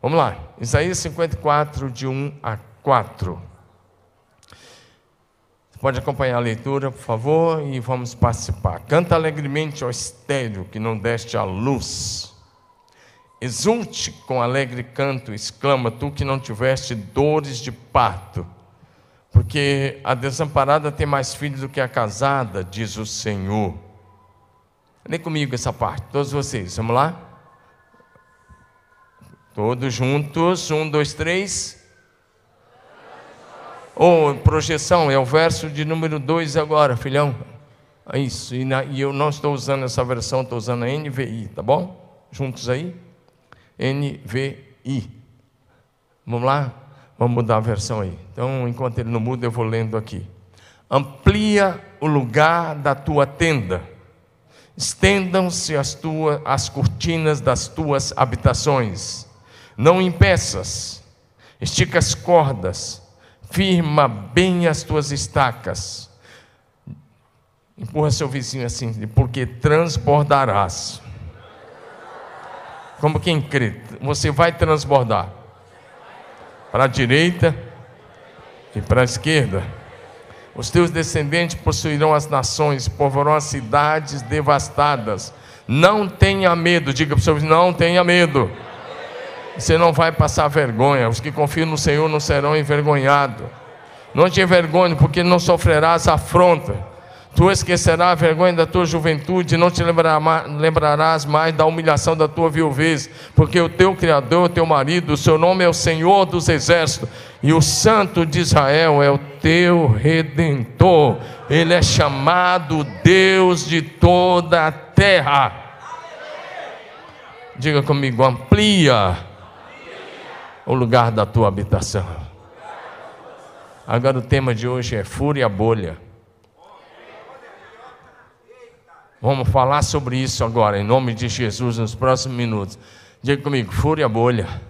Vamos lá, Isaías 54, de 1 a 4. Você pode acompanhar a leitura, por favor, e vamos participar. Canta alegremente, ó estéreo, que não deste a luz. Exulte com alegre canto, exclama tu que não tiveste dores de parto, porque a desamparada tem mais filhos do que a casada, diz o Senhor. Lê comigo essa parte, todos vocês, vamos lá? Todos juntos, um, dois, três. Ou oh, projeção, é o verso de número 2 agora, filhão. É isso, e, na, e eu não estou usando essa versão, estou usando a NVI, tá bom? Juntos aí? NVI. Vamos lá? Vamos mudar a versão aí. Então, enquanto ele não muda, eu vou lendo aqui. Amplia o lugar da tua tenda. Estendam-se as, tuas, as cortinas das tuas habitações. Não impeças. Estica as cordas firma bem as tuas estacas. Empurra seu vizinho assim, porque transbordarás. Como quem crê, você vai transbordar para a direita e para a esquerda. Os teus descendentes possuirão as nações, povoarão as cidades devastadas. Não tenha medo, diga para o seu vizinho: não tenha medo. Você não vai passar vergonha. Os que confiam no Senhor não serão envergonhados. Não te envergonhe, porque não sofrerás afronta. Tu esquecerás a vergonha da tua juventude, não te lembrarás mais da humilhação da tua viuvez, porque o teu Criador, o teu marido, o seu nome é o Senhor dos Exércitos, e o Santo de Israel é o teu Redentor. Ele é chamado Deus de toda a terra. Diga comigo, amplia o lugar da tua habitação. Agora o tema de hoje é fúria bolha. Vamos falar sobre isso agora, em nome de Jesus, nos próximos minutos. Diga comigo, fúria bolha.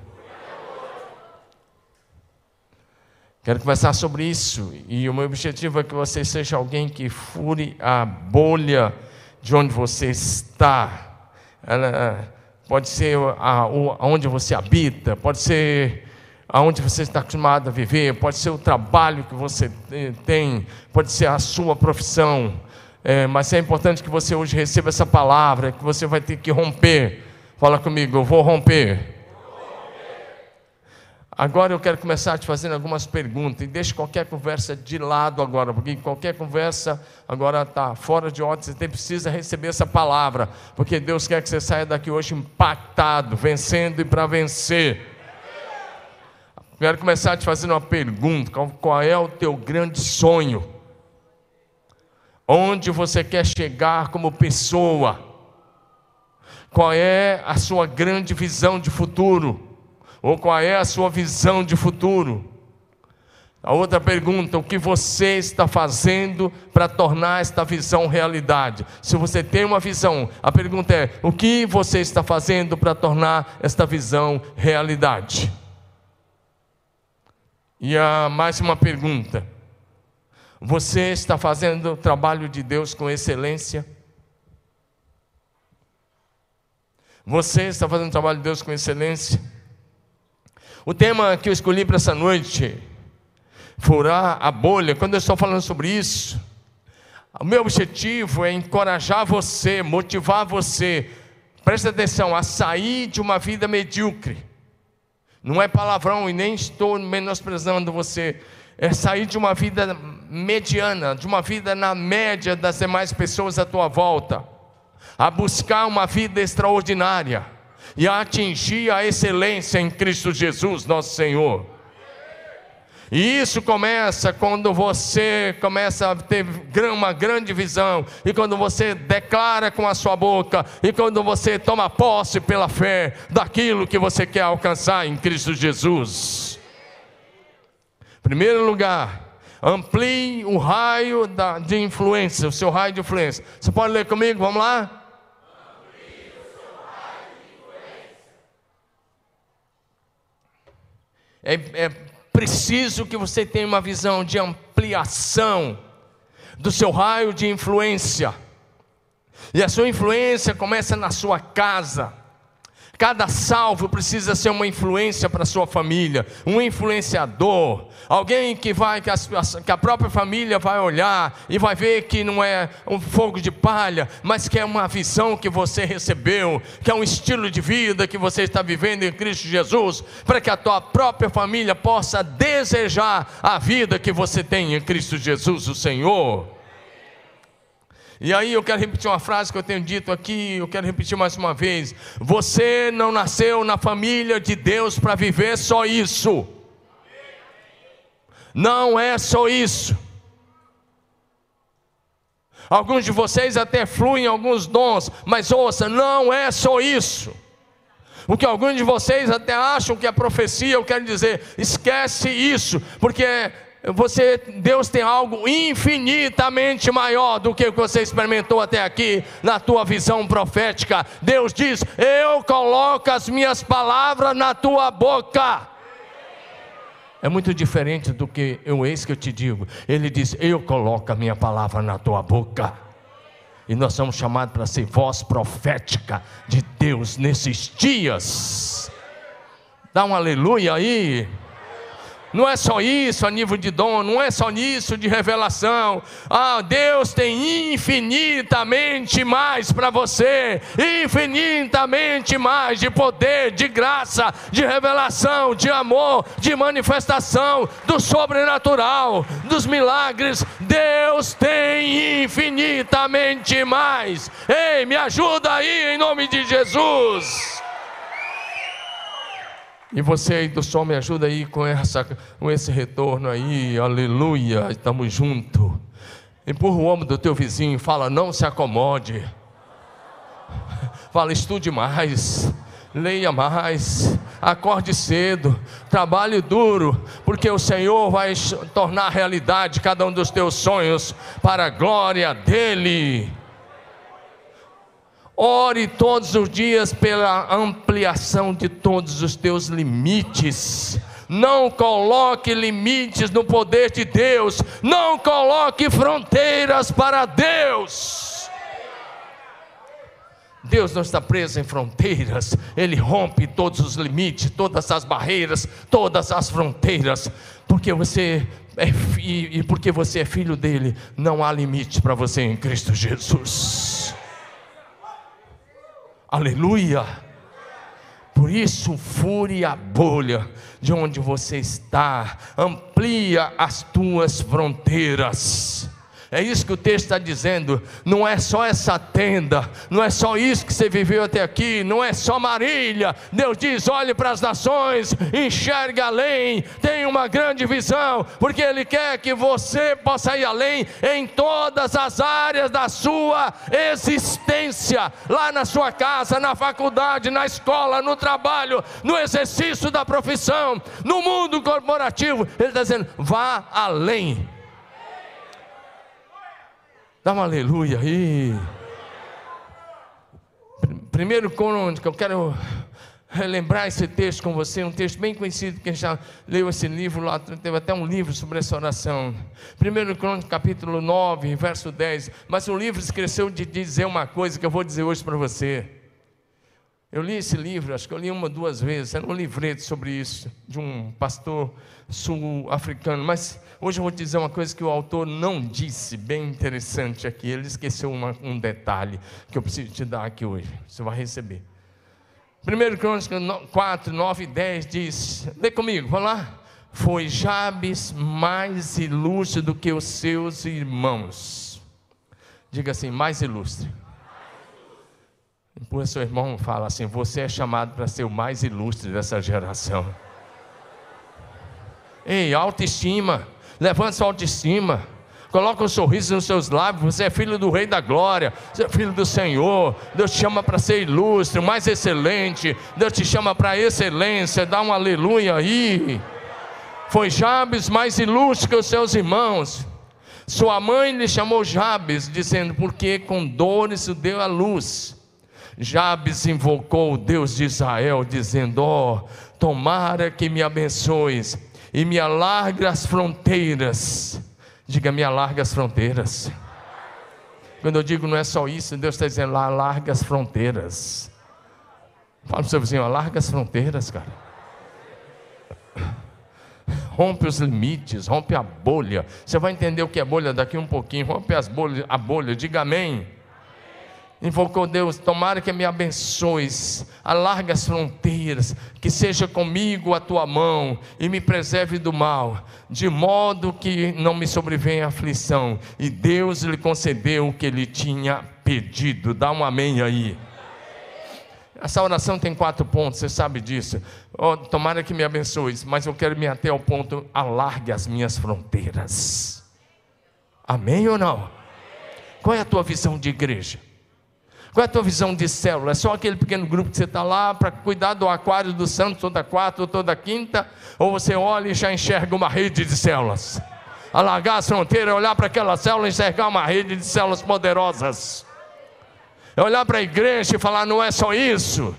Quero conversar sobre isso. E o meu objetivo é que você seja alguém que fure a bolha de onde você está. Ela, pode ser aonde você habita, pode ser aonde você está acostumado a viver, pode ser o trabalho que você tem, pode ser a sua profissão, é, mas é importante que você hoje receba essa palavra, que você vai ter que romper. Fala comigo, eu vou romper. Agora eu quero começar te fazendo algumas perguntas e deixe qualquer conversa de lado agora, porque qualquer conversa agora está fora de ordem, você precisa receber essa palavra, porque Deus quer que você saia daqui hoje impactado, vencendo e para vencer. Quero começar te fazendo uma pergunta: qual é o teu grande sonho? Onde você quer chegar como pessoa? Qual é a sua grande visão de futuro? Ou qual é a sua visão de futuro? A outra pergunta: o que você está fazendo para tornar esta visão realidade? Se você tem uma visão, a pergunta é: o que você está fazendo para tornar esta visão realidade? E a mais uma pergunta: você está fazendo o trabalho de Deus com excelência? Você está fazendo o trabalho de Deus com excelência? O tema que eu escolhi para essa noite, furar a bolha, quando eu estou falando sobre isso, o meu objetivo é encorajar você, motivar você, presta atenção, a sair de uma vida medíocre. Não é palavrão e nem estou menosprezando você. É sair de uma vida mediana, de uma vida na média das demais pessoas à tua volta, a buscar uma vida extraordinária e a atingir a excelência em Cristo Jesus, nosso Senhor. E isso começa quando você começa a ter uma grande visão, e quando você declara com a sua boca, e quando você toma posse pela fé daquilo que você quer alcançar em Cristo Jesus. Primeiro lugar, amplie o raio de influência, o seu raio de influência. Você pode ler comigo? Vamos lá? É, é preciso que você tenha uma visão de ampliação do seu raio de influência. E a sua influência começa na sua casa. Cada salvo precisa ser uma influência para a sua família, um influenciador, alguém que vai que a, que a, própria família vai olhar e vai ver que não é um fogo de palha, mas que é uma visão que você recebeu, que é um estilo de vida que você está vivendo em Cristo Jesus, para que a tua própria família possa desejar a vida que você tem em Cristo Jesus, o Senhor. E aí eu quero repetir uma frase que eu tenho dito aqui, eu quero repetir mais uma vez. Você não nasceu na família de Deus para viver só isso. Não é só isso. Alguns de vocês até fluem alguns dons, mas ouça, não é só isso. O que alguns de vocês até acham que é profecia, eu quero dizer, esquece isso, porque você, Deus tem algo infinitamente maior do que o que você experimentou até aqui na tua visão profética. Deus diz: Eu coloco as minhas palavras na tua boca. É muito diferente do que eu eis que eu te digo. Ele diz: Eu coloco a minha palavra na tua boca. E nós somos chamados para ser voz profética de Deus nesses dias. Dá um aleluia aí. Não é só isso a nível de dom, não é só nisso de revelação. Ah, Deus tem infinitamente mais para você, infinitamente mais de poder, de graça, de revelação, de amor, de manifestação do sobrenatural, dos milagres. Deus tem infinitamente mais. Ei, me ajuda aí em nome de Jesus. E você aí do som me ajuda aí com, essa, com esse retorno aí, aleluia, estamos juntos. Empurra o ombro do teu vizinho, fala, não se acomode. Fala, estude mais, leia mais, acorde cedo, trabalhe duro, porque o Senhor vai tornar realidade cada um dos teus sonhos para a glória dEle. Ore todos os dias pela ampliação de todos os teus limites. Não coloque limites no poder de Deus. Não coloque fronteiras para Deus. Deus não está preso em fronteiras, Ele rompe todos os limites, todas as barreiras, todas as fronteiras, porque você é e porque você é filho dele, não há limite para você em Cristo Jesus. Aleluia! Por isso, fure a bolha de onde você está, amplia as tuas fronteiras. É isso que o texto está dizendo. Não é só essa tenda, não é só isso que você viveu até aqui, não é só Marília. Deus diz: olhe para as nações, enxergue além, tenha uma grande visão, porque Ele quer que você possa ir além em todas as áreas da sua existência, lá na sua casa, na faculdade, na escola, no trabalho, no exercício da profissão, no mundo corporativo. Ele está dizendo: vá além Dá um aleluia aí. Primeiro Crônica, eu quero relembrar esse texto com você, um texto bem conhecido, quem já leu esse livro lá, teve até um livro sobre essa oração. Primeiro Crônica, capítulo 9, verso 10. Mas o livro esqueceu de dizer uma coisa que eu vou dizer hoje para você. Eu li esse livro, acho que eu li uma duas vezes, era um livreto sobre isso, de um pastor sul-africano. Mas hoje eu vou te dizer uma coisa que o autor não disse, bem interessante aqui. Ele esqueceu uma, um detalhe que eu preciso te dar aqui hoje. Você vai receber. 1 Crônica 4, 9 e 10 diz: Lê comigo, vamos lá. Foi Jabes mais ilustre do que os seus irmãos. Diga assim, mais ilustre Empurra seu irmão e fala assim: Você é chamado para ser o mais ilustre dessa geração. Ei, autoestima. Levante sua autoestima. Coloque um sorriso nos seus lábios. Você é filho do Rei da Glória. Você é filho do Senhor. Deus te chama para ser ilustre, mais excelente. Deus te chama para excelência. Dá um aleluia aí. Foi Jabes mais ilustre que os seus irmãos. Sua mãe lhe chamou Jabes, dizendo: Porque com dores o deu a luz. Jabes invocou o Deus de Israel, dizendo: Ó, oh, tomara que me abençoes e me alargue as fronteiras. Diga, me alargue as fronteiras. Quando eu digo não é só isso, Deus está dizendo lá, alargue as fronteiras. Fala para o seu vizinho, alarga as fronteiras, cara rompe os limites, rompe a bolha. Você vai entender o que é bolha daqui um pouquinho. Rompe as bolhas, a bolha, diga amém. Invocou Deus, tomara que me abençoes, alarga as fronteiras, que seja comigo a tua mão e me preserve do mal, de modo que não me sobrevenha aflição. E Deus lhe concedeu o que ele tinha pedido. Dá um amém aí. Essa oração tem quatro pontos, você sabe disso. Oh, tomara que me abençoe, mas eu quero me ater ao ponto, alargue as minhas fronteiras. Amém ou não? Qual é a tua visão de igreja? Qual é a tua visão de célula? É só aquele pequeno grupo que você está lá para cuidar do aquário do santo toda quarta ou toda quinta? Ou você olha e já enxerga uma rede de células? Alargar as fronteiras, olhar para aquela célula e enxergar uma rede de células poderosas é olhar para a igreja e falar: não é só isso,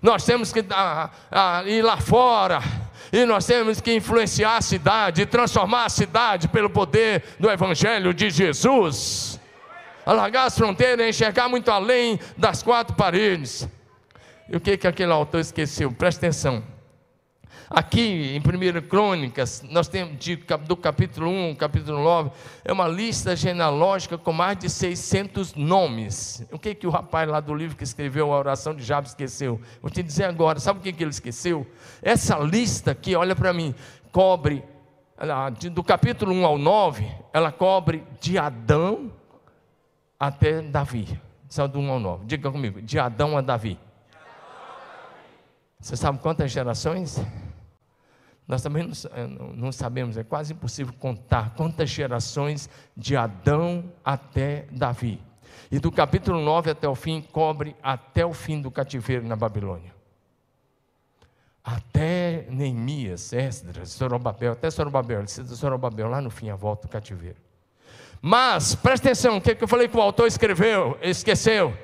nós temos que ah, ah, ir lá fora, e nós temos que influenciar a cidade, transformar a cidade pelo poder do Evangelho de Jesus, alargar as fronteiras, enxergar muito além das quatro paredes. E o que, que aquele autor esqueceu? Presta atenção. Aqui em 1 Crônicas, nós temos do capítulo 1, capítulo 9, é uma lista genealógica com mais de 600 nomes. O que, que o rapaz lá do livro que escreveu a oração de Jabes esqueceu? Vou te dizer agora, sabe o que, que ele esqueceu? Essa lista aqui, olha para mim, cobre, do capítulo 1 ao 9, ela cobre de Adão até Davi. São do 1 ao 9. Diga comigo, de Adão a Davi. Você sabe quantas gerações? Nós também eh, não, sabemos, é quase impossível contar quantas gerações de Adão até Davi. E do capítulo 9 até o fim, cobre até o fim do cativeiro na Babilônia. Até Neemias, Esdras, Sorobabel, até Sorobabel, Sorobabel, lá no fim, a volta do cativeiro. Mas, presta atenção, o que, eu falei que o autor escreveu, esqueceu?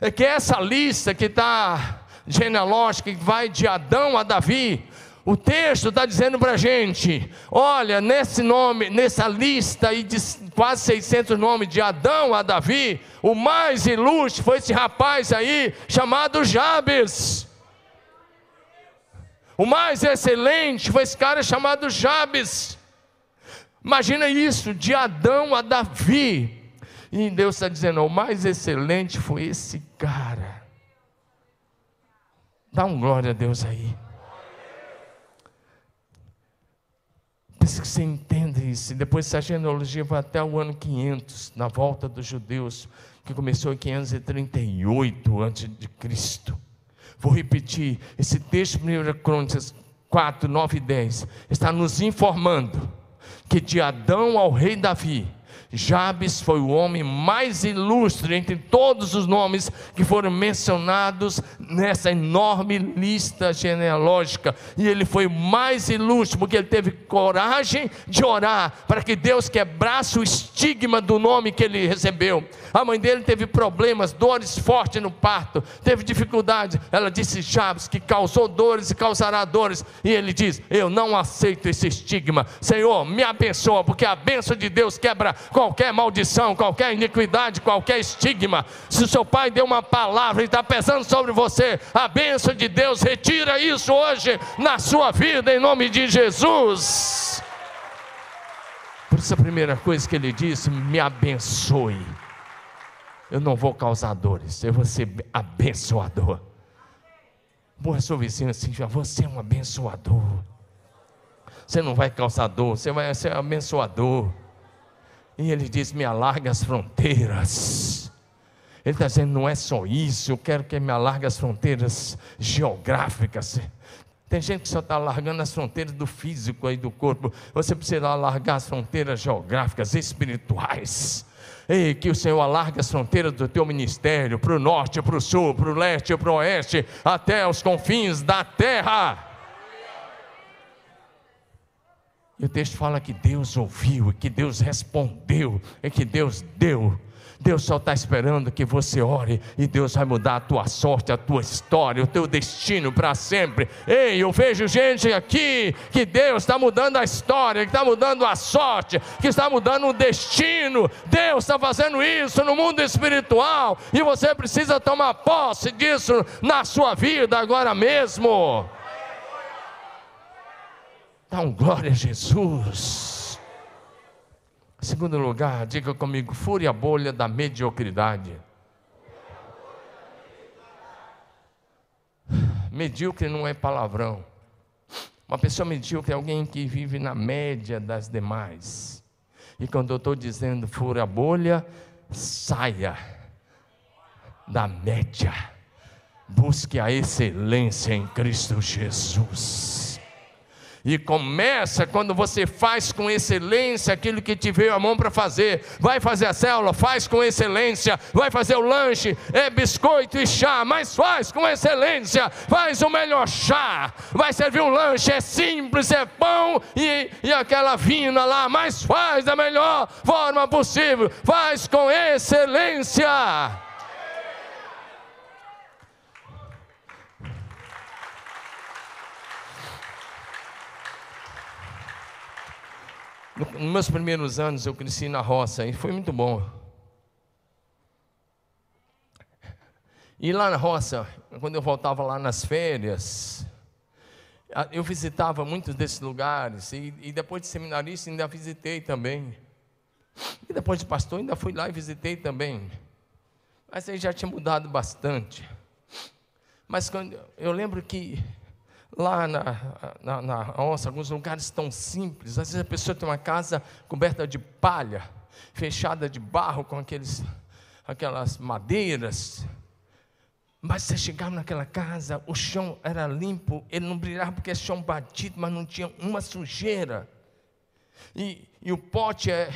É que essa lista que está genealógica, que vai de Adão a Davi, o texto está dizendo para a gente: olha, nesse nome, nessa lista aí de quase 600 nomes, de Adão a Davi, o mais ilustre foi esse rapaz aí, chamado Jabes. O mais excelente foi esse cara chamado Jabes. Imagina isso, de Adão a Davi. E Deus está dizendo: o mais excelente foi esse cara. Dá um glória a Deus aí. Preciso que você entenda isso. Depois essa genealogia vai até o ano 500, na volta dos judeus, que começou em 538 a.C. Vou repetir, esse texto, 1 Crônicas 4, 9 e 10, está nos informando que de Adão ao rei Davi, Jabes foi o homem mais ilustre entre todos os nomes que foram mencionados nessa enorme lista genealógica. E ele foi o mais ilustre porque ele teve coragem de orar para que Deus quebrasse o estigma do nome que ele recebeu. A mãe dele teve problemas, dores fortes no parto, teve dificuldade. Ela disse Jabes que causou dores e causará dores. E ele diz: Eu não aceito esse estigma. Senhor, me abençoa, porque a bênção de Deus quebra qualquer maldição, qualquer iniquidade, qualquer estigma. Se o seu pai deu uma palavra e está pesando sobre você, a bênção de Deus retira isso hoje na sua vida, em nome de Jesus. Por isso, a primeira coisa que ele disse: me abençoe eu não vou causar dores, eu vou ser abençoador. Boa seu vizinho assim, você é um abençoador. Você não vai causar dor, você vai ser abençoador. E ele diz: me alarga as fronteiras. Ele está dizendo: não é só isso, eu quero que me alargue as fronteiras geográficas. Tem gente que só está alargando as fronteiras do físico e do corpo. Você precisa alargar as fronteiras geográficas, espirituais. Ei, que o Senhor alargue as fronteiras do teu ministério para o norte, para o sul, para o leste, para o oeste, até os confins da terra. E o texto fala que Deus ouviu, que Deus respondeu, e que Deus deu. Deus só está esperando que você ore e Deus vai mudar a tua sorte, a tua história, o teu destino para sempre. Ei, eu vejo gente aqui que Deus está mudando a história, que está mudando a sorte, que está mudando o destino. Deus está fazendo isso no mundo espiritual e você precisa tomar posse disso na sua vida agora mesmo. Dá um glória a Jesus. Segundo lugar, diga comigo: fure a bolha da mediocridade. Medíocre não é palavrão. Uma pessoa medíocre é alguém que vive na média das demais. E quando eu estou dizendo fure a bolha, saia da média. Busque a excelência em Cristo Jesus. E começa quando você faz com excelência aquilo que te veio a mão para fazer. Vai fazer a célula, faz com excelência. Vai fazer o lanche, é biscoito e chá, mas faz com excelência. Faz o melhor chá. Vai servir um lanche, é simples, é pão e, e aquela vina lá, mas faz da melhor forma possível. Faz com excelência. Nos meus primeiros anos eu cresci na roça e foi muito bom. E lá na roça, quando eu voltava lá nas férias, eu visitava muitos desses lugares e, e depois de seminarista ainda visitei também. E depois de pastor ainda fui lá e visitei também. Mas aí já tinha mudado bastante. Mas quando eu lembro que lá na, na, na onça, alguns lugares tão simples. Às vezes a pessoa tem uma casa coberta de palha, fechada de barro com aqueles, aquelas madeiras. Mas você chegava naquela casa, o chão era limpo, ele não brilhava porque é chão batido, mas não tinha uma sujeira. E, e o pote é,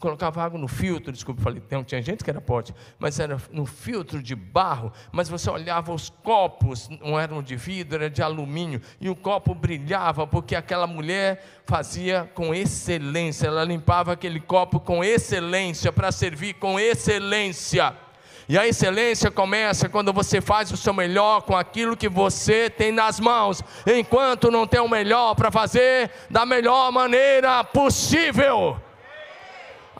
colocava água no filtro, desculpa, falei, não tinha gente que era pote, mas era no filtro de barro, mas você olhava os copos, não eram de vidro, era de alumínio, e o copo brilhava, porque aquela mulher fazia com excelência, ela limpava aquele copo com excelência, para servir com excelência. E a excelência começa quando você faz o seu melhor com aquilo que você tem nas mãos, enquanto não tem o melhor para fazer da melhor maneira possível.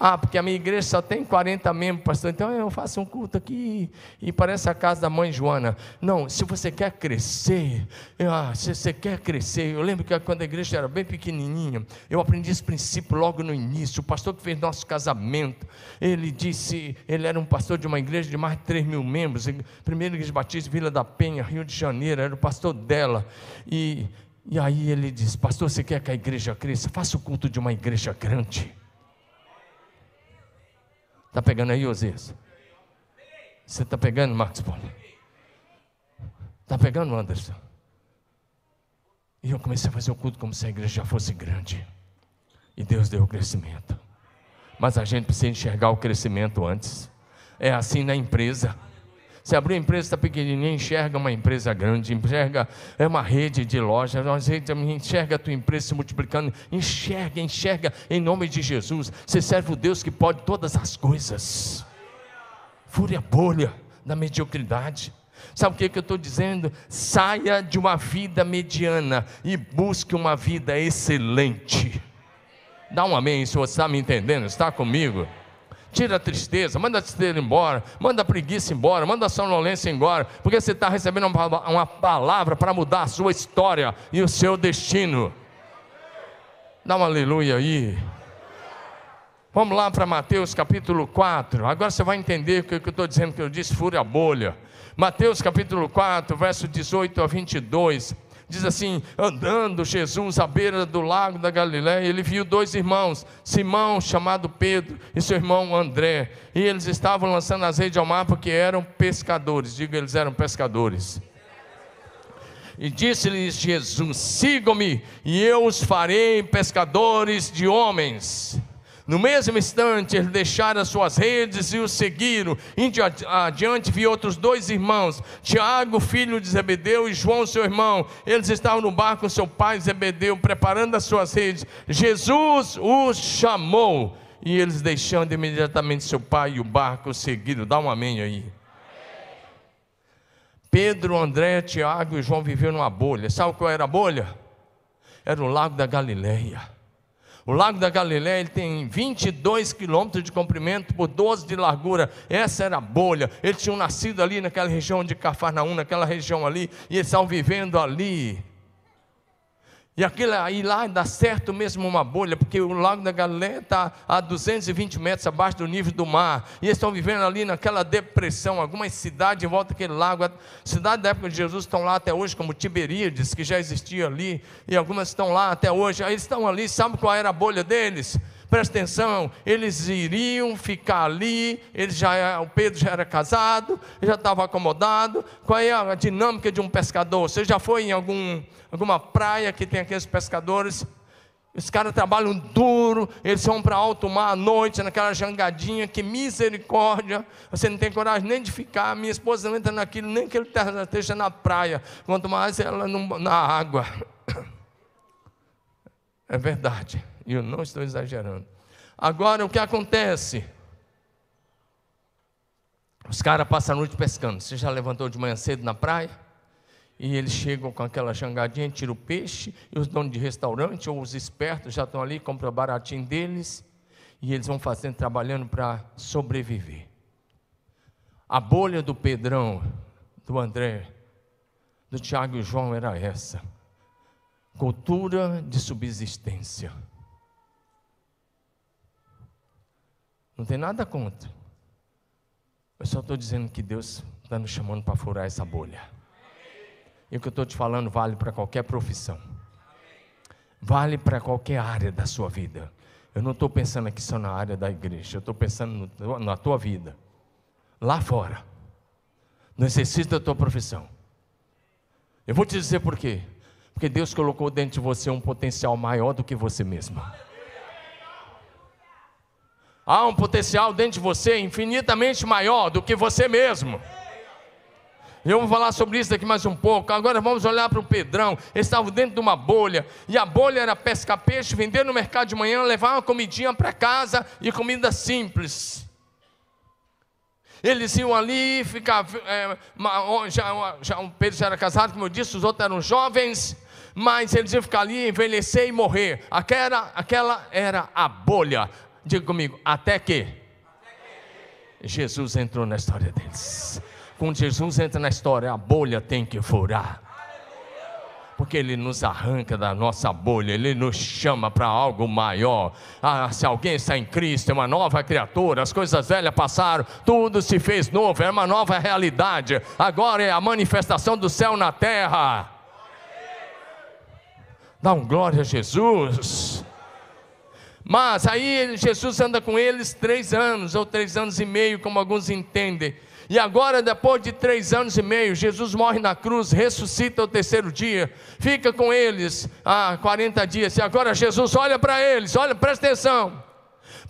Ah, porque a minha igreja só tem 40 membros, pastor, então eu faço um culto aqui e parece a casa da mãe Joana. Não, se você quer crescer, ah, se você quer crescer, eu lembro que quando a igreja era bem pequenininha, eu aprendi esse princípio logo no início. O pastor que fez nosso casamento, ele disse, ele era um pastor de uma igreja de mais de 3 mil membros, primeira igreja batista, Vila da Penha, Rio de Janeiro, era o pastor dela. E, e aí ele disse, pastor, você quer que a igreja cresça? Faça o culto de uma igreja grande. Está pegando aí, Osias? Você está pegando, Marcos Paulo? Está pegando, Anderson? E eu comecei a fazer o culto como se a igreja já fosse grande. E Deus deu o crescimento. Mas a gente precisa enxergar o crescimento antes. É assim na empresa. Você abriu uma empresa, está pequenininha, enxerga uma empresa grande, enxerga é uma rede de lojas, enxerga a tua empresa se multiplicando, enxerga, enxerga em nome de Jesus. Você serve o Deus que pode todas as coisas. Fure a bolha da mediocridade. Sabe o que, que eu estou dizendo? Saia de uma vida mediana e busque uma vida excelente. Dá um amém se você está me entendendo, está comigo? Tira a tristeza, manda a tristeza embora, manda a preguiça embora, manda a sonolência embora, porque você está recebendo uma, palavra para mudar a sua história e o seu destino. Dá um aleluia aí. Vamos lá para Mateus capítulo 4. Agora você vai entender o que eu estou dizendo, que eu disse, fure a bolha. Mateus capítulo 4, verso 18 a 22 diz assim: andando Jesus à beira do lago da Galiléia, ele viu dois irmãos, Simão, chamado Pedro, e seu irmão André, e eles estavam lançando as redes ao mar porque eram pescadores. Diga, eles eram pescadores. E disse-lhes Jesus: Sigam-me, e eu os farei pescadores de homens. No mesmo instante, eles deixaram as suas redes e o seguiram. Indo adiante, vi outros dois irmãos, Tiago, filho de Zebedeu, e João, seu irmão. Eles estavam no barco com seu pai Zebedeu, preparando as suas redes. Jesus os chamou e eles deixando imediatamente seu pai e o barco seguiram. Dá um amém aí. Pedro, André, Tiago e João viveram numa bolha. Sabe qual era a bolha? Era o lago da Galileia. O lago da Galileia ele tem 22 quilômetros de comprimento por 12 de largura. Essa era a bolha. Eles tinham nascido ali naquela região de Cafarnaum, naquela região ali, e eles estavam vivendo ali. E aquilo aí lá dá certo mesmo uma bolha, porque o lago da Galileia está a 220 metros abaixo do nível do mar. E eles estão vivendo ali naquela depressão. Algumas cidades em volta daquele lago, cidades da época de Jesus estão lá até hoje, como Tiberíades, que já existia ali, e algumas estão lá até hoje. Aí eles estão ali, sabe qual era a bolha deles? Presta atenção, eles iriam ficar ali, eles já, o Pedro já era casado, já estava acomodado. Qual é a dinâmica de um pescador? Você já foi em algum, alguma praia que tem aqueles pescadores? Os caras trabalham duro, eles vão para alto mar à noite, naquela jangadinha, que misericórdia. Você não tem coragem nem de ficar. Minha esposa não entra naquilo, nem que ele esteja na praia, quanto mais ela na água. É verdade. E eu não estou exagerando. Agora, o que acontece? Os caras passam a noite pescando. Você já levantou de manhã cedo na praia? E eles chegam com aquela jangadinha, tiram o peixe, e os donos de restaurante ou os espertos já estão ali, compram baratinho deles, e eles vão fazendo, trabalhando para sobreviver. A bolha do Pedrão, do André, do Tiago e João era essa: cultura de subsistência. Não tem nada contra. Eu só estou dizendo que Deus está nos chamando para furar essa bolha. E o que eu estou te falando vale para qualquer profissão. Vale para qualquer área da sua vida. Eu não estou pensando aqui só na área da igreja. Eu estou pensando no, na tua vida. Lá fora. No exercício da tua profissão. Eu vou te dizer por quê. Porque Deus colocou dentro de você um potencial maior do que você mesmo. Há um potencial dentro de você infinitamente maior do que você mesmo. Eu vou falar sobre isso daqui mais um pouco. Agora vamos olhar para o Pedrão. Ele estava dentro de uma bolha. E a bolha era pescar peixe, vender no mercado de manhã, levar uma comidinha para casa e comida simples. Eles iam ali ficar. É, já, já, o Pedro já era casado, como eu disse, os outros eram jovens. Mas eles iam ficar ali, envelhecer e morrer. Aquela, aquela era a bolha. Diga comigo, até que Jesus entrou na história deles. Quando Jesus entra na história, a bolha tem que furar. Porque Ele nos arranca da nossa bolha, Ele nos chama para algo maior. Ah, se alguém está em Cristo, é uma nova criatura, as coisas velhas passaram, tudo se fez novo, é uma nova realidade. Agora é a manifestação do céu na terra. Dá um glória a Jesus. Mas aí Jesus anda com eles três anos, ou três anos e meio, como alguns entendem. E agora, depois de três anos e meio, Jesus morre na cruz, ressuscita o terceiro dia, fica com eles há 40 dias. E agora Jesus olha para eles, olha, presta atenção.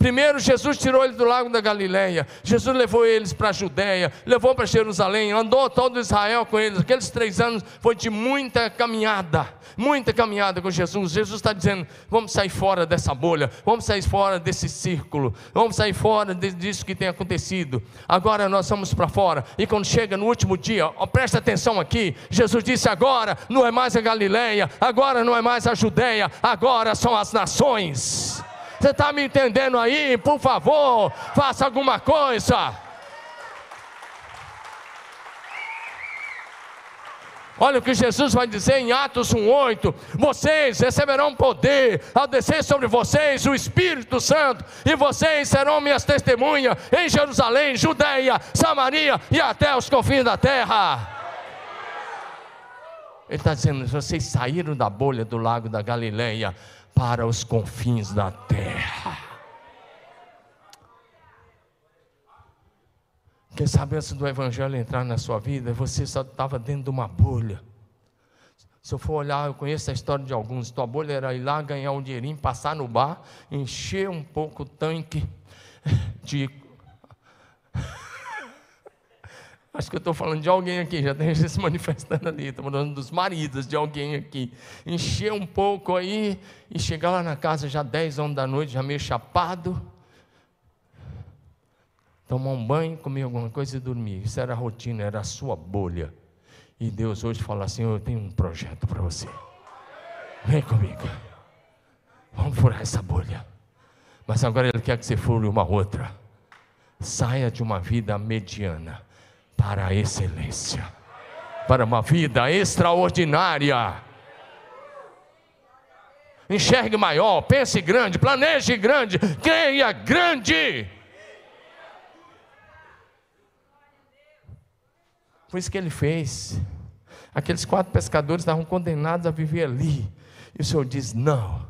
Primeiro, Jesus tirou eles do lago da Galileia. Jesus levou eles para a Judéia, levou para Jerusalém, andou todo Israel com eles. Aqueles três anos foi de muita caminhada, muita caminhada com Jesus. Jesus está dizendo: vamos sair fora dessa bolha, vamos sair fora desse círculo, vamos sair fora disso que tem acontecido. Agora nós vamos para fora. E quando chega no último dia, ó, presta atenção aqui: Jesus disse: agora não é mais a Galileia, agora não é mais a Judéia, agora são as nações. Você está me entendendo aí? Por favor, faça alguma coisa. Olha o que Jesus vai dizer em Atos 1,8: Vocês receberão poder ao descer sobre vocês o Espírito Santo, e vocês serão minhas testemunhas em Jerusalém, Judeia, Samaria e até os confins da terra. Ele está dizendo: vocês saíram da bolha do lago da Galileia para os confins da terra. Quem sabe antes do Evangelho entrar na sua vida, você só estava dentro de uma bolha. Se eu for olhar, eu conheço a história de alguns. Tua bolha era ir lá ganhar um dinheirinho, passar no bar, encher um pouco o tanque de Acho que eu estou falando de alguém aqui, já tem gente se manifestando ali, estou falando dos maridos de alguém aqui. Encher um pouco aí e chegar lá na casa já 10, 11 da noite, já meio chapado, tomar um banho, comer alguma coisa e dormir. Isso era a rotina, era a sua bolha. E Deus hoje fala assim: Eu tenho um projeto para você. Vem comigo. Vamos furar essa bolha. Mas agora Ele quer que você fure uma outra. Saia de uma vida mediana para a excelência, para uma vida extraordinária. Enxergue maior, pense grande, planeje grande, creia grande. Foi isso que ele fez. Aqueles quatro pescadores estavam condenados a viver ali. E o Senhor diz: Não,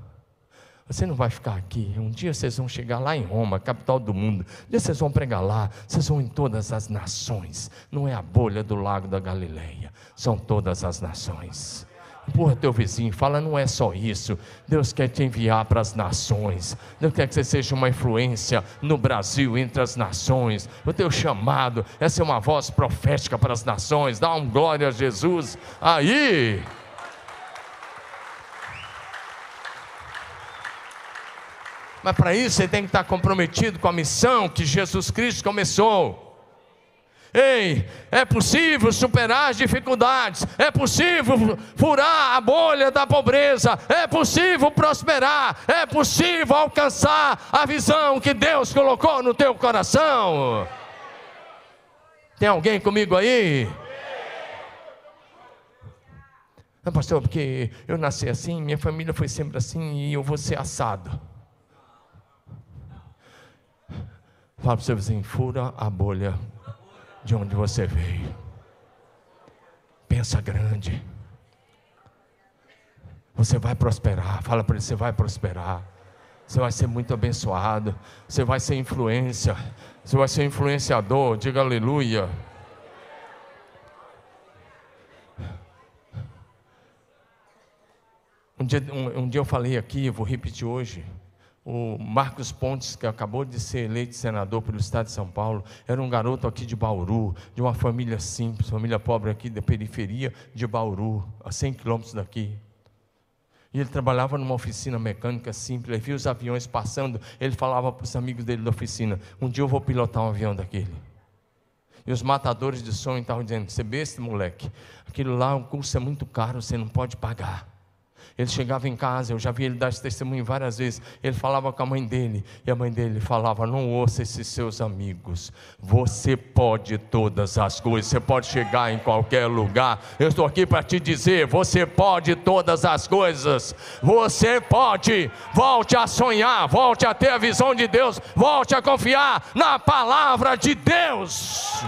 você não vai ficar aqui. Um dia vocês vão chegar lá em Roma, capital do mundo. Um dia vocês vão pregar lá. Vocês vão em todas as nações. Não é a bolha do lago da Galileia. São todas as nações. Empurra teu vizinho, fala, não é só isso. Deus quer te enviar para as nações. Deus quer que você seja uma influência no Brasil, entre as nações. O teu chamado é ser uma voz profética para as nações. Dá um glória a Jesus. Aí. Mas para isso você tem que estar comprometido com a missão que Jesus Cristo começou. Ei, é possível superar as dificuldades, é possível furar a bolha da pobreza, é possível prosperar, é possível alcançar a visão que Deus colocou no teu coração. Tem alguém comigo aí? Não, pastor, porque eu nasci assim, minha família foi sempre assim e eu vou ser assado. Fala para o seu vizinho, fura a bolha de onde você veio. Pensa grande. Você vai prosperar. Fala para ele: você vai prosperar. Você vai ser muito abençoado. Você vai ser influência. Você vai ser influenciador. Diga aleluia. Um dia, um, um dia eu falei aqui, eu vou repetir hoje o Marcos Pontes, que acabou de ser eleito senador pelo estado de São Paulo, era um garoto aqui de Bauru, de uma família simples, família pobre aqui da periferia de Bauru, a 100 quilômetros daqui. E ele trabalhava numa oficina mecânica simples, ele via os aviões passando, ele falava para os amigos dele da oficina: Um dia eu vou pilotar um avião daquele. E os matadores de sonho estavam dizendo: Você besta, moleque, aquilo lá, o curso é muito caro, você não pode pagar. Ele chegava em casa, eu já vi ele dar esse testemunho várias vezes. Ele falava com a mãe dele, e a mãe dele falava: Não ouça esses seus amigos. Você pode todas as coisas, você pode chegar em qualquer lugar. Eu estou aqui para te dizer: Você pode todas as coisas. Você pode. Volte a sonhar, volte a ter a visão de Deus, volte a confiar na palavra de Deus.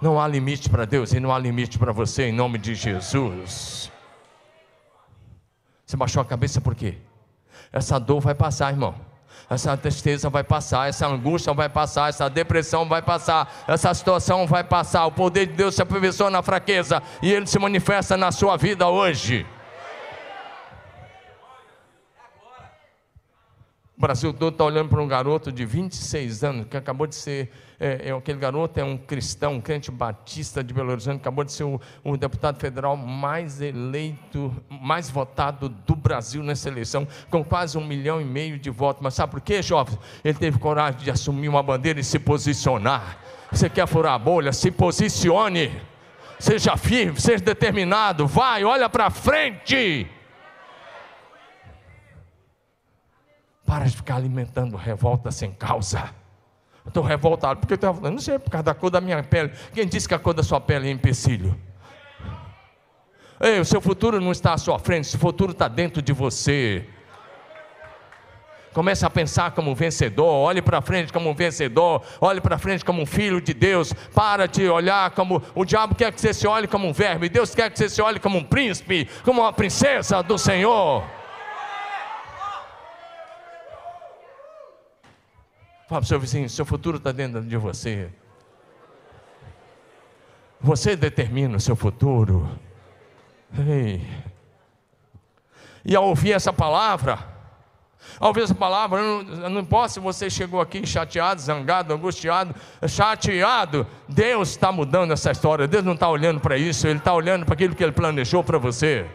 Não há limite para Deus e não há limite para você, em nome de Jesus. Você baixou a cabeça por quê? Essa dor vai passar, irmão. Essa tristeza vai passar, essa angústia vai passar, essa depressão vai passar, essa situação vai passar. O poder de Deus se aperfeiçoa na fraqueza e ele se manifesta na sua vida hoje. O Brasil todo está olhando para um garoto de 26 anos, que acabou de ser, é, é, aquele garoto é um cristão, um crente batista de Belo Horizonte, acabou de ser o, o, deputado federal mais eleito, mais votado do Brasil nessa eleição, com quase um milhão e meio de votos. Mas sabe por quê, jovens? Ele teve coragem de assumir uma bandeira e se posicionar. Você quer furar a bolha? Se posicione. Seja firme, seja determinado. Vai, olha para frente. Para de ficar alimentando revolta sem causa. Estou revoltado, porque estou falando, não sei, por causa da cor da minha pele. Quem disse que a cor da sua pele é empecilho? Ei, o seu futuro não está à sua frente, o futuro está dentro de você. Comece a pensar como um vencedor, olhe para frente como um vencedor, olhe para frente como um filho de Deus. Para de olhar como o diabo quer que você se olhe como um verme, Deus quer que você se olhe como um príncipe, como uma princesa do Senhor. Fala para o seu vizinho: seu futuro está dentro de você. Você determina o seu futuro. Ei. E ao ouvir essa palavra, ao ouvir essa palavra, não, não importa se você chegou aqui chateado, zangado, angustiado, chateado, Deus está mudando essa história. Deus não está olhando para isso, Ele está olhando para aquilo que Ele planejou para você.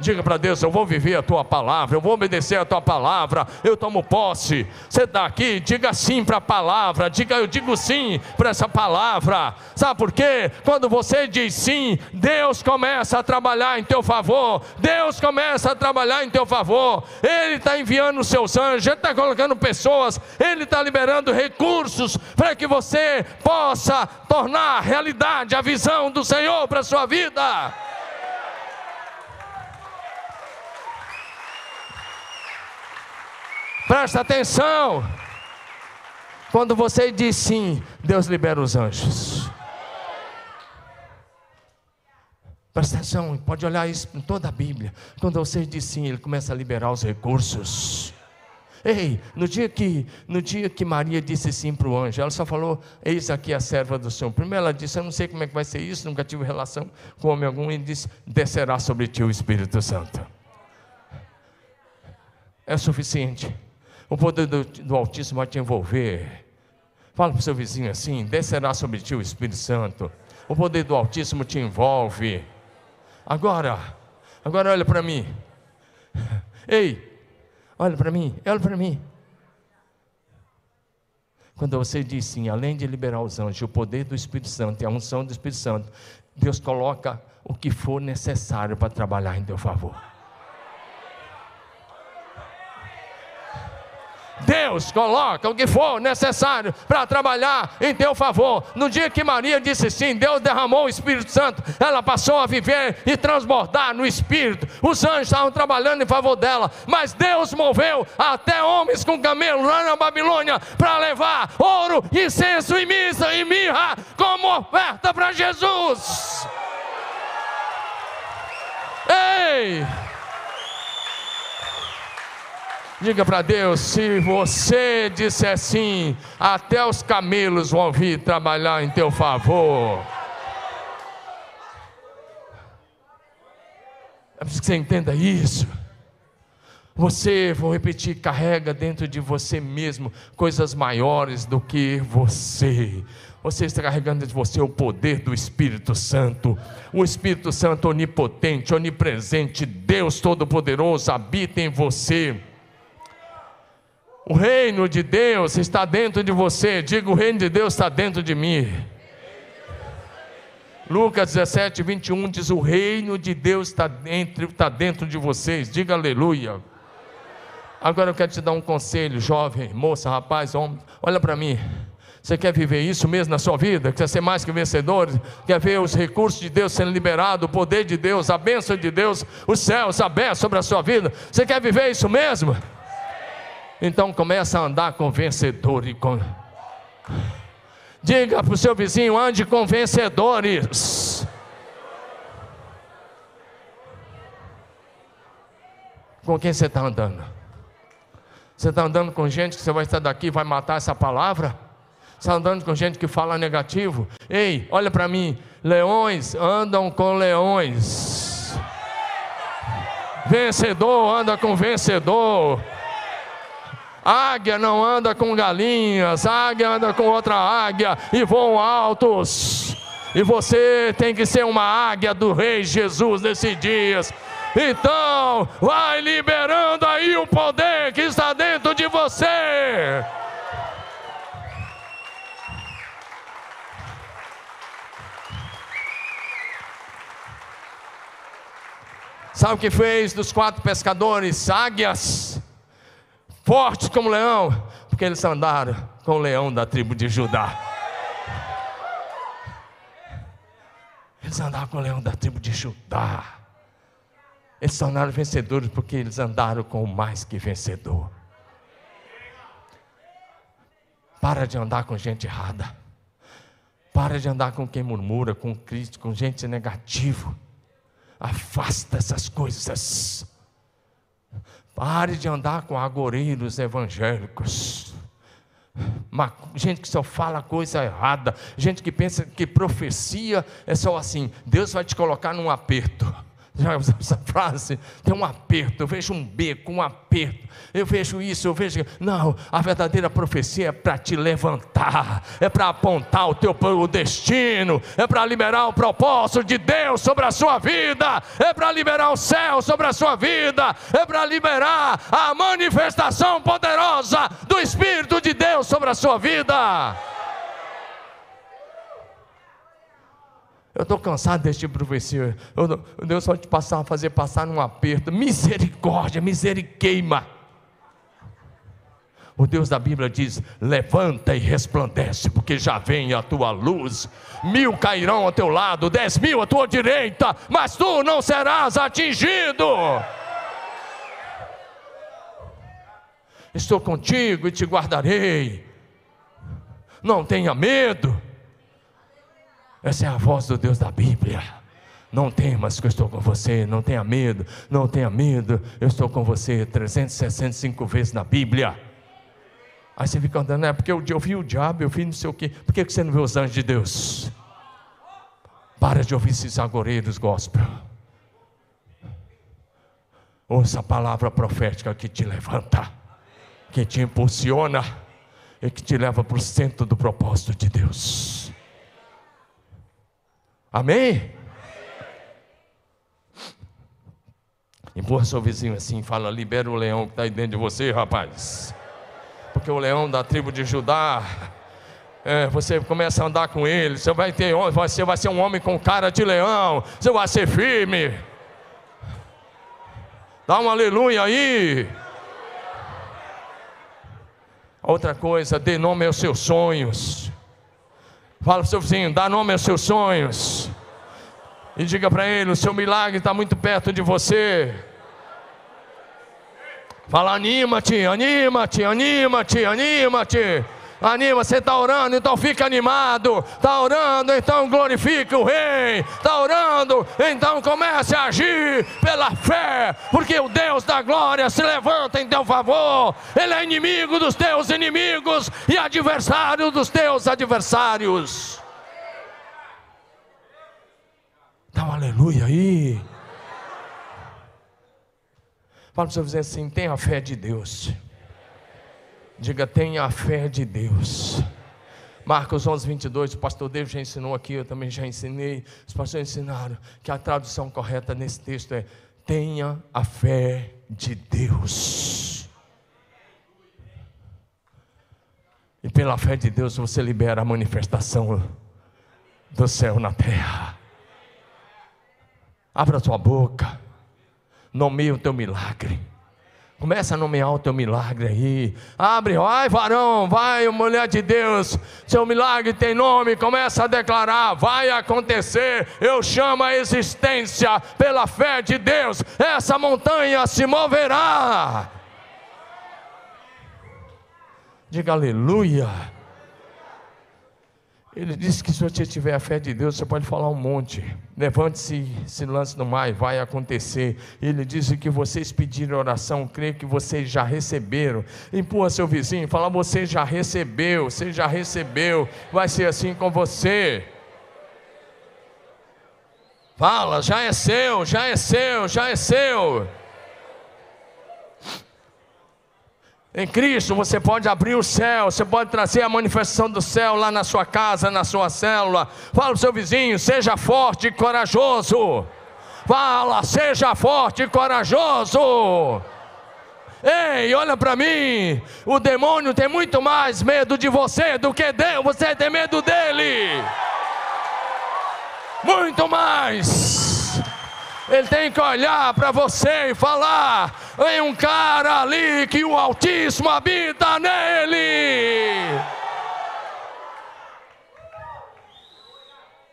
Diga para Deus: Eu vou viver a tua palavra, eu vou obedecer a tua palavra, eu tomo posse. Você está aqui, diga sim para a palavra, diga eu digo sim para essa palavra. Sabe por quê? Quando você diz sim, Deus começa a trabalhar em teu favor, Deus começa a trabalhar em teu favor. Ele está enviando os seus anjos, Ele está colocando pessoas, Ele está liberando recursos para que você possa tornar realidade a visão do Senhor para a sua vida. Presta atenção. Quando você diz sim, Deus libera os anjos. Presta atenção, pode olhar isso em toda a Bíblia. Quando você diz sim, Ele começa a liberar os recursos. Ei, no dia que, no dia que Maria disse sim para o anjo, ela só falou: Eis aqui a serva do Senhor. Primeiro ela disse: Eu não sei como é que vai ser isso, nunca tive relação com homem algum. E disse: Descerá sobre ti o Espírito Santo. É suficiente. O poder do, do Altíssimo vai te envolver. Fala para o seu vizinho assim: descerá sobre ti o Espírito Santo. O poder do Altíssimo te envolve. Agora, agora olha para mim. Ei, olha para mim, olha para mim. Quando você diz sim, além de liberar os anjos, o poder do Espírito Santo e a unção do Espírito Santo, Deus coloca o que for necessário para trabalhar em teu favor. Deus coloca o que for necessário para trabalhar em teu favor. No dia que Maria disse sim, Deus derramou o Espírito Santo, ela passou a viver e transbordar no Espírito. Os anjos estavam trabalhando em favor dela, mas Deus moveu até homens com camelo lá na Babilônia para levar ouro, incenso e missa e mirra como oferta para Jesus. Ei! Diga para Deus: se você disser sim, até os camelos vão vir trabalhar em teu favor. É preciso que você entenda isso. Você, vou repetir, carrega dentro de você mesmo coisas maiores do que você. Você está carregando de você o poder do Espírito Santo. O Espírito Santo onipotente, onipresente, Deus Todo-Poderoso habita em você. O reino de Deus está dentro de você. Diga: o reino de Deus está dentro de mim. Lucas 17, 21 diz: O reino de Deus está dentro, está dentro de vocês. Diga aleluia. Agora eu quero te dar um conselho, jovem, moça, rapaz, homem. Olha para mim. Você quer viver isso mesmo na sua vida? Quer ser mais que vencedor? Quer ver os recursos de Deus sendo liberados, o poder de Deus, a bênção de Deus, os céus abertos sobre a sua vida? Você quer viver isso mesmo? Então começa a andar com vencedor e com. Diga para o seu vizinho: ande com vencedores. Com quem você está andando? Você está andando com gente que você vai estar daqui e vai matar essa palavra? Você está andando com gente que fala negativo? Ei, olha para mim: leões andam com leões. Vencedor anda com vencedor. Águia não anda com galinhas, águia anda com outra águia e voam altos. E você tem que ser uma águia do Rei Jesus nesses dias. Então, vai liberando aí o poder que está dentro de você. Sabe o que fez dos quatro pescadores? Águias fortes como leão, porque eles andaram com o leão da tribo de Judá. Eles andaram com o leão da tribo de Judá. Eles se tornaram vencedores porque eles andaram com o mais que vencedor. Para de andar com gente errada. Para de andar com quem murmura, com crítico, com gente negativa. Afasta essas coisas. Pare de andar com agoreiros evangélicos. Uma, gente que só fala coisa errada, gente que pensa que profecia é só assim, Deus vai te colocar num aperto. Já usou essa frase? Tem um aperto, eu vejo um beco, um aperto. Eu vejo isso, eu vejo. Não, a verdadeira profecia é para te levantar, é para apontar o teu o destino, é para liberar o propósito de Deus sobre a sua vida, é para liberar o céu sobre a sua vida, é para liberar a manifestação poderosa do Espírito de Deus sobre a sua vida. Eu estou cansado deste tipo profecia. Deus vai te passar, fazer passar num aperto. Misericórdia, miseriqueima. O Deus da Bíblia diz: levanta e resplandece, porque já vem a tua luz. Mil cairão ao teu lado, dez mil à tua direita, mas tu não serás atingido. Estou contigo e te guardarei. Não tenha medo. Essa é a voz do Deus da Bíblia. Não temas que eu estou com você, não tenha medo, não tenha medo, eu estou com você 365 vezes na Bíblia. Aí você fica andando, é porque eu, eu vi o diabo, eu vi não sei o quê, por que você não vê os anjos de Deus? Para de ouvir esses agoreiros gospel. Ouça a palavra profética que te levanta, que te impulsiona e que te leva para o centro do propósito de Deus. Amém? Empurra seu vizinho assim, fala: libera o leão que está aí dentro de você, rapaz. Porque o leão da tribo de Judá, é, você começa a andar com ele, você vai ter, você vai ser um homem com cara de leão, você vai ser firme. Dá um aleluia aí. Outra coisa, dê nome aos seus sonhos. Fala para o seu vizinho, dá nome aos seus sonhos. E diga para ele: o seu milagre está muito perto de você. Fala, anima-te, anima-te, anima-te, anima-te. Anima, você está orando, então fica animado. Está orando, então glorifique o Rei. Está orando, então comece a agir pela fé, porque o Deus da glória se levanta em teu favor. Ele é inimigo dos teus inimigos e adversário dos teus adversários. Dá um aleluia aí. Fala para o assim: tenha fé de Deus. Diga, tenha a fé de Deus. Marcos 11, 22, o pastor Deus já ensinou aqui, eu também já ensinei, os pastores ensinaram que a tradução correta nesse texto é: tenha a fé de Deus. E pela fé de Deus você libera a manifestação do céu na terra. Abra a tua boca, nomeia o teu milagre. Começa a nomear o teu milagre aí. Abre, vai varão, vai mulher de Deus. Seu milagre tem nome. Começa a declarar: vai acontecer. Eu chamo a existência pela fé de Deus. Essa montanha se moverá. Diga aleluia. Ele disse que se você tiver a fé de Deus, você pode falar um monte. Levante-se, se lance no mar e vai acontecer. Ele disse que vocês pediram oração, creio que vocês já receberam. Empurra seu vizinho, fala: você já recebeu, você já recebeu. Vai ser assim com você. Fala, já é seu, já é seu, já é seu. Em Cristo você pode abrir o céu, você pode trazer a manifestação do céu lá na sua casa, na sua célula. Fala para o seu vizinho, seja forte e corajoso. Fala, seja forte e corajoso. Ei, olha para mim. O demônio tem muito mais medo de você do que Deus. Você tem medo dele. Muito mais. Ele tem que olhar para você e falar: tem um cara ali que o Altíssimo habita nele.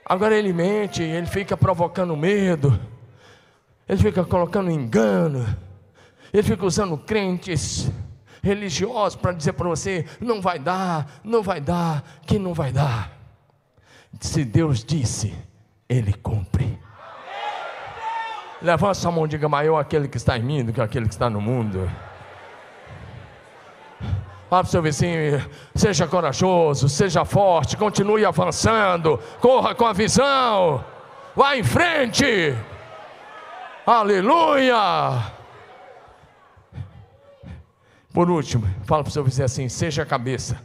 Agora ele mente, ele fica provocando medo, ele fica colocando engano, ele fica usando crentes religiosos para dizer para você: não vai dar, não vai dar, que não vai dar. Se Deus disse, Ele cumpre. Levanta sua mão e diga: maior aquele que está em mim do que aquele que está no mundo. Fala para o seu vizinho, seja corajoso, seja forte, continue avançando, corra com a visão, vá em frente. Aleluia! Por último, fala para o seu vizinho assim: seja cabeça.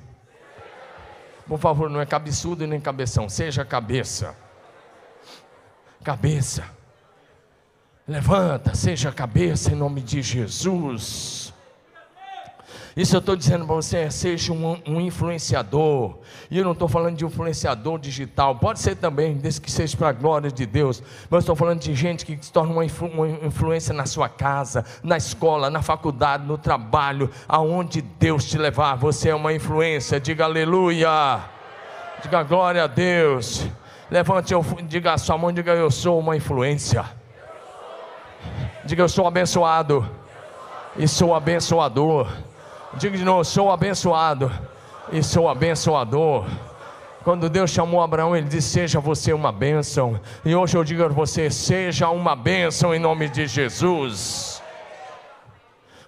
Por favor, não é cabeçudo nem cabeção, seja cabeça. Cabeça. Levanta, seja cabeça em nome de Jesus. Isso eu estou dizendo para você, seja um, um, influenciador. E eu não estou falando de influenciador digital, pode ser também, desde que seja para a glória de Deus. Mas estou falando de gente que se torna uma, influ, uma influência na sua casa, na escola, na faculdade, no trabalho, aonde Deus te levar. Você é uma influência, diga aleluia, diga glória a Deus. Levante, diga a sua mão, diga eu sou uma influência. Diga eu sou abençoado e sou abençoador. Diga de novo: sou abençoado e sou abençoador. Quando Deus chamou Abraão, ele disse: Seja você uma bênção. E hoje eu digo a você: Seja uma bênção em nome de Jesus.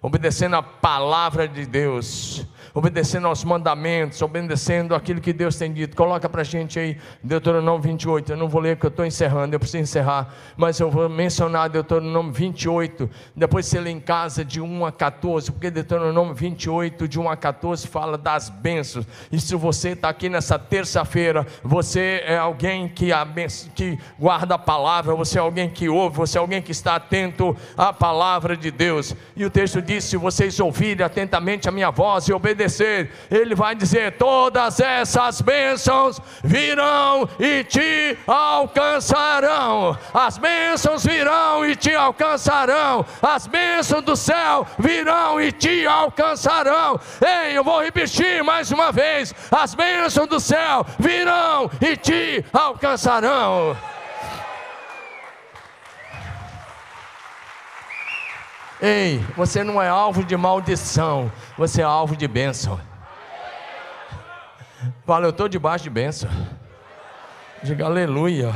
Obedecendo a palavra de Deus obedecendo aos mandamentos, obedecendo aquilo que Deus tem dito. Coloca para a gente aí, Deuteronômio 28. Eu não vou ler porque eu estou encerrando, eu preciso encerrar, mas eu vou mencionar Deuteronômio 28. Depois você lê em casa de 1 a 14, porque Deuteronômio 28, de 1 a 14, fala das bênçãos. E se você está aqui nessa terça-feira, você é alguém que, que guarda a palavra, você é alguém que ouve, você é alguém que está atento à palavra de Deus. E o texto diz: se vocês ouvirem atentamente a minha voz e obedecerem, obedecer, Ele vai dizer: todas essas bênçãos virão e te alcançarão. As bênçãos virão e te alcançarão. As bênçãos do céu virão e te alcançarão. Ei, eu vou repetir mais uma vez: as bênçãos do céu virão e te alcançarão. Ei, você não é alvo de maldição, você é alvo de bênção. Fala, eu estou debaixo de bênção. Diga aleluia.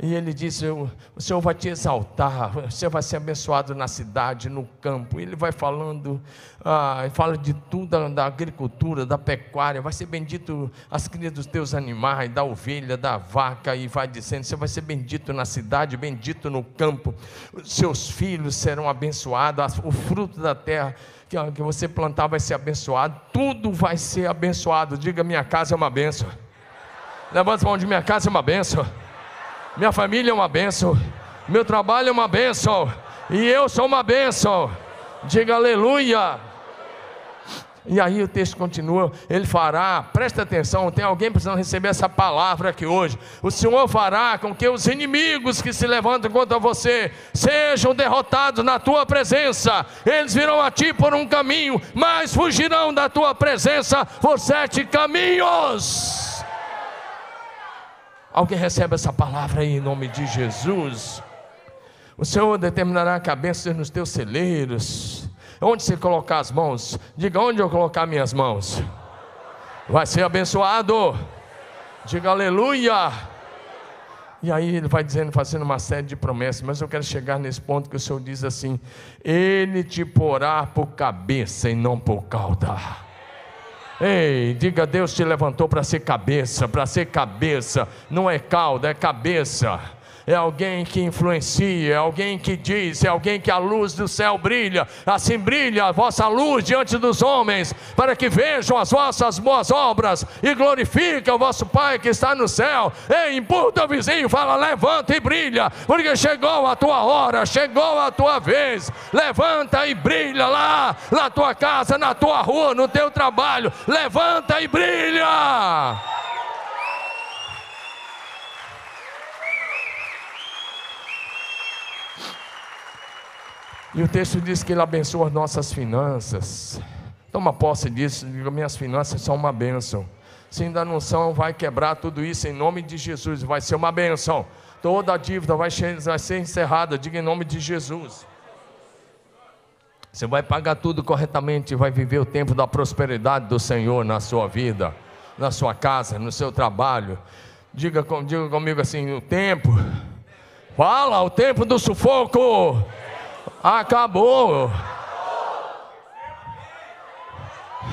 E ele disse: O Senhor vai te exaltar, você vai ser abençoado na cidade, no campo. Ele vai falando, ah, fala de tudo, da agricultura, da pecuária. Vai ser bendito as crias dos teus animais, da ovelha, da vaca. E vai dizendo: Você vai ser bendito na cidade, bendito no campo. Seus filhos serão abençoados, o fruto da terra que você plantar vai ser abençoado. Tudo vai ser abençoado. Diga: Minha casa é uma bênção. Levanta a mão de minha casa é uma bênção. Minha família é uma bênção. Meu trabalho é uma bênção. E eu sou uma bênção. Diga aleluia. E aí o texto continua, ele fará, presta atenção, tem alguém precisando receber essa palavra aqui hoje. O Senhor fará com que os inimigos que se levantam contra você sejam derrotados na tua presença. Eles virão a ti por um caminho, mas fugirão da tua presença por sete caminhos. Alguém recebe essa palavra aí em nome de Jesus. O Senhor determinará a bênção nos teus celeiros. Onde você colocar as mãos, diga onde eu colocar minhas mãos. Vai ser abençoado. Diga aleluia. E aí ele vai dizendo, fazendo uma série de promessas, mas eu quero chegar nesse ponto que o Senhor diz assim: Ele te porá por cabeça e não por cauda. Ei, diga, Deus te levantou para ser cabeça, para ser cabeça, não é cauda, é cabeça é alguém que influencia, é alguém que diz, é alguém que a luz do céu brilha, assim brilha a vossa luz diante dos homens, para que vejam as vossas boas obras e glorifiquem o vosso Pai que está no céu. Ei, empurra o vizinho, fala, levanta e brilha, porque chegou a tua hora, chegou a tua vez. Levanta e brilha lá, na tua casa, na tua rua, no teu trabalho. Levanta e brilha. E o texto diz que Ele abençoa as nossas finanças. Toma posse disso, diga: minhas finanças são uma bênção. Se ainda não são, vai quebrar tudo isso em nome de Jesus, vai ser uma bênção. Toda a dívida vai ser encerrada, diga em nome de Jesus. Você vai pagar tudo corretamente vai viver o tempo da prosperidade do Senhor na sua vida, na sua casa, no seu trabalho. Diga, diga comigo assim: o tempo, fala, o tempo do sufoco Acabou.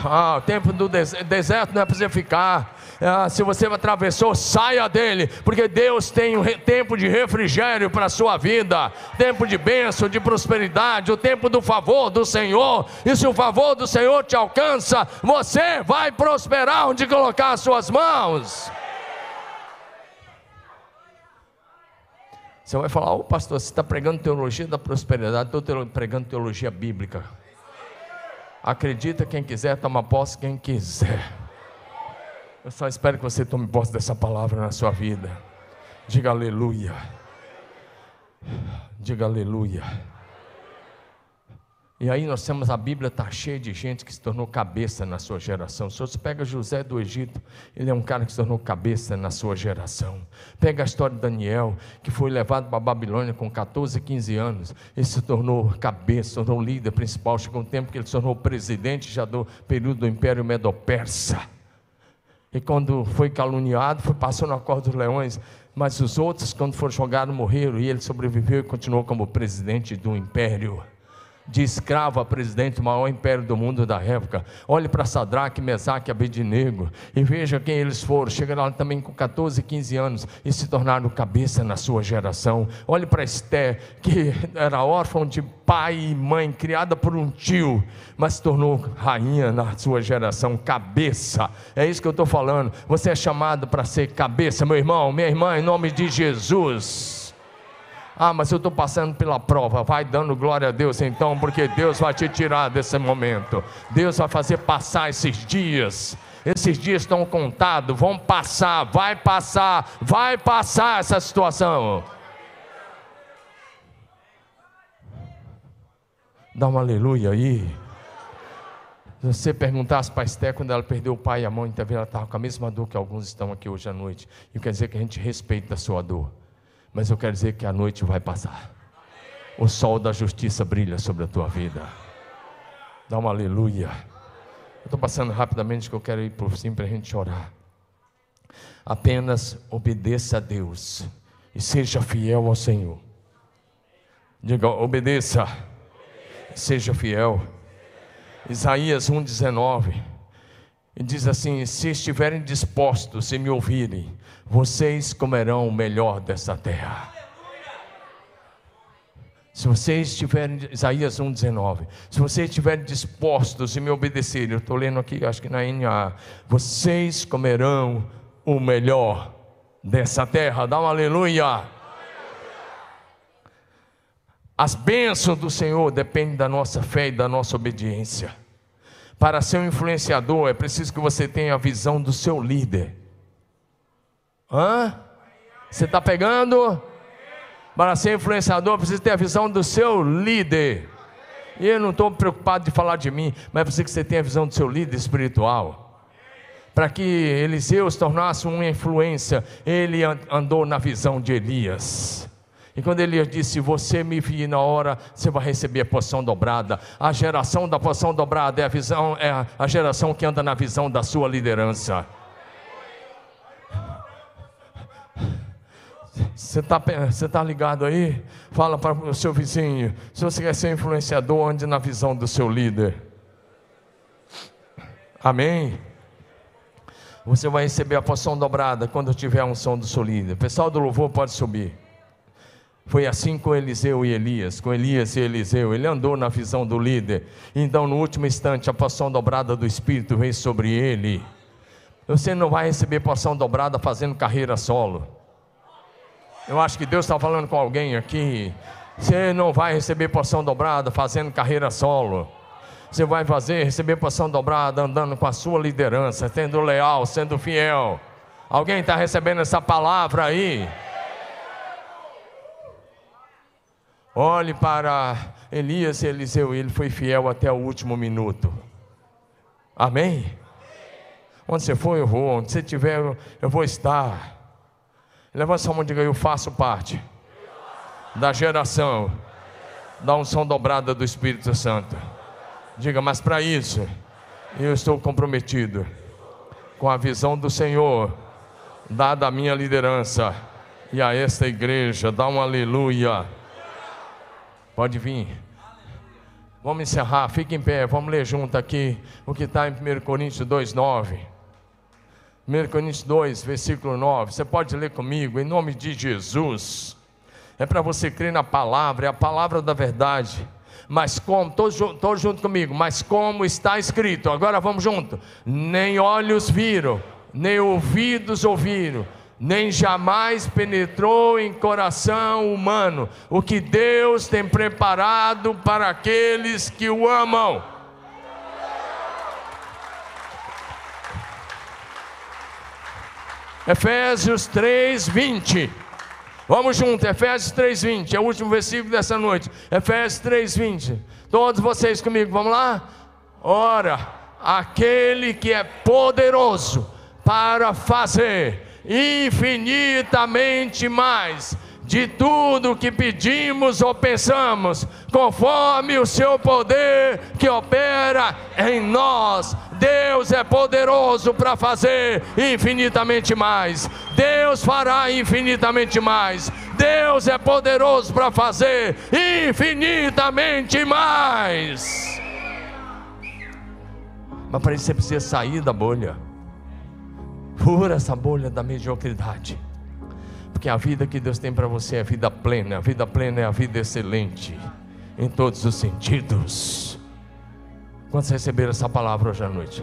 Ah, o tempo do deserto não é para você ficar. Ah, se você atravessou, saia dele, porque Deus tem um tempo de refrigério para a sua vida, tempo de bênção, de prosperidade, o tempo do favor do Senhor. E se o favor do Senhor te alcança, você vai prosperar onde colocar as suas mãos. Você vai falar, ô oh, pastor, você está pregando teologia da prosperidade, estou pregando teologia bíblica. Acredita quem quiser, toma posse quem quiser. Eu só espero que você tome posse dessa palavra na sua vida. Diga aleluia. Diga aleluia. E aí nós temos a Bíblia está cheia de gente que se tornou cabeça na sua geração. Se você pega José do Egito, ele é um cara que se tornou cabeça na sua geração. Pega a história de Daniel, que foi levado para a Babilônia com 14, 15 anos. Ele se tornou cabeça, se tornou líder principal. Chegou um tempo que ele se tornou presidente já do período do Império Medo-Persa. E quando foi caluniado, foi passou na corda dos leões. Mas os outros, quando foram jogados, morreram. E ele sobreviveu e continuou como presidente do império de escravo a presidente do maior império do mundo da época. Olhe para Sadraque, Mesaque e Abednego e veja quem eles foram. Chegaram lá também com 14, 15 anos e se tornaram cabeça na sua geração. Olhe para Esté, que era órfã de pai e mãe, criada por um tio, mas se tornou rainha na sua geração, cabeça. É isso que eu estou falando. Você é chamado para ser cabeça, meu irmão, minha irmã, em nome de Jesus. Ah, mas eu estou passando pela prova. Vai dando glória a Deus então, porque Deus vai te tirar desse momento. Deus vai fazer passar esses dias. Esses dias estão contados, vão passar, vai passar, vai passar essa situação. Dá um aleluia aí. Se você perguntasse para a Esté quando ela perdeu o pai e a mãe, então ela estava com a mesma dor que alguns estão aqui hoje à noite. E quer dizer que a gente respeita a sua dor. Mas eu quero dizer que a noite vai passar. O sol da justiça brilha sobre a tua vida. Dá uma aleluia. Eu estou passando rapidamente que eu quero ir por cima para a gente orar. Apenas obedeça a Deus e seja fiel ao Senhor. Diga, obedeça, seja fiel. Isaías 1,19 diz assim: Se estiverem dispostos e me ouvirem, vocês comerão o melhor dessa terra. Se vocês estiverem, Isaías 1,19, se vocês estiverem dispostos e me obedecerem, eu estou lendo aqui, acho que na NA, vocês comerão o melhor dessa terra, dá um aleluia. As bênçãos do Senhor dependem da nossa fé e da nossa obediência. Para ser um influenciador, é preciso que você tenha a visão do seu líder. Hã? Você está pegando? Para ser influenciador, precisa ter a visão do seu líder. E eu não estou preocupado de falar de mim, mas precisa que você tenha a visão do seu líder espiritual. Para que Eliseu se tornasse uma influência, ele andou na visão de Elias. E quando Elias disse: Você me vir na hora, você vai receber a porção dobrada. A geração da porção dobrada é a visão, é a geração que anda na visão da sua liderança. Você está tá ligado aí? Fala para o seu vizinho. Se você quer ser influenciador, ande na visão do seu líder. Amém? Você vai receber a porção dobrada quando tiver a unção do seu líder. Pessoal do louvor pode subir. Foi assim com Eliseu e Elias, com Elias e Eliseu. Ele andou na visão do líder. Então, no último instante, a porção dobrada do Espírito veio sobre ele. Você não vai receber porção dobrada fazendo carreira solo. Eu acho que Deus está falando com alguém aqui. Você não vai receber porção dobrada fazendo carreira solo. Você vai fazer, receber porção dobrada andando com a sua liderança, sendo leal, sendo fiel. Alguém está recebendo essa palavra aí? Olhe para Elias e Eliseu, ele foi fiel até o último minuto. Amém? Onde você for, eu vou. Onde você estiver, eu vou estar. Levanta sua mão e diga: Eu faço parte da geração da unção dobrada do Espírito Santo. Diga, mas para isso, eu estou comprometido com a visão do Senhor, dada a minha liderança e a esta igreja. Dá um aleluia. Pode vir. Vamos encerrar, fique em pé, vamos ler junto aqui o que está em 1 Coríntios 2,9. 1 Coríntios 2, versículo 9. Você pode ler comigo, em nome de Jesus. É para você crer na palavra, é a palavra da verdade. Mas como, todos, todos junto comigo, mas como está escrito, agora vamos junto. Nem olhos viram, nem ouvidos ouviram, nem jamais penetrou em coração humano o que Deus tem preparado para aqueles que o amam. Efésios 3, 20. Vamos junto, Efésios 3, 20. É o último versículo dessa noite. Efésios 3, 20. Todos vocês comigo, vamos lá? Ora, aquele que é poderoso para fazer infinitamente mais de tudo que pedimos ou pensamos, conforme o seu poder que opera em nós. Deus é poderoso para fazer infinitamente mais. Deus fará infinitamente mais. Deus é poderoso para fazer infinitamente mais. Mas para isso você precisa sair da bolha. Fura essa bolha da mediocridade. Porque a vida que Deus tem para você é vida plena. A vida plena é a vida excelente. Em todos os sentidos. Quantos receberam essa palavra hoje à noite?